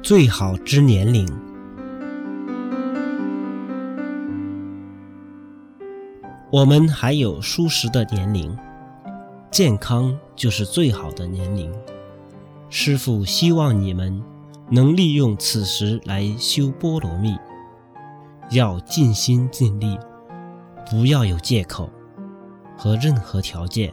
最好之年龄。我们还有舒适的年龄，健康就是最好的年龄。师父希望你们能利用此时来修波罗蜜，要尽心尽力，不要有借口和任何条件。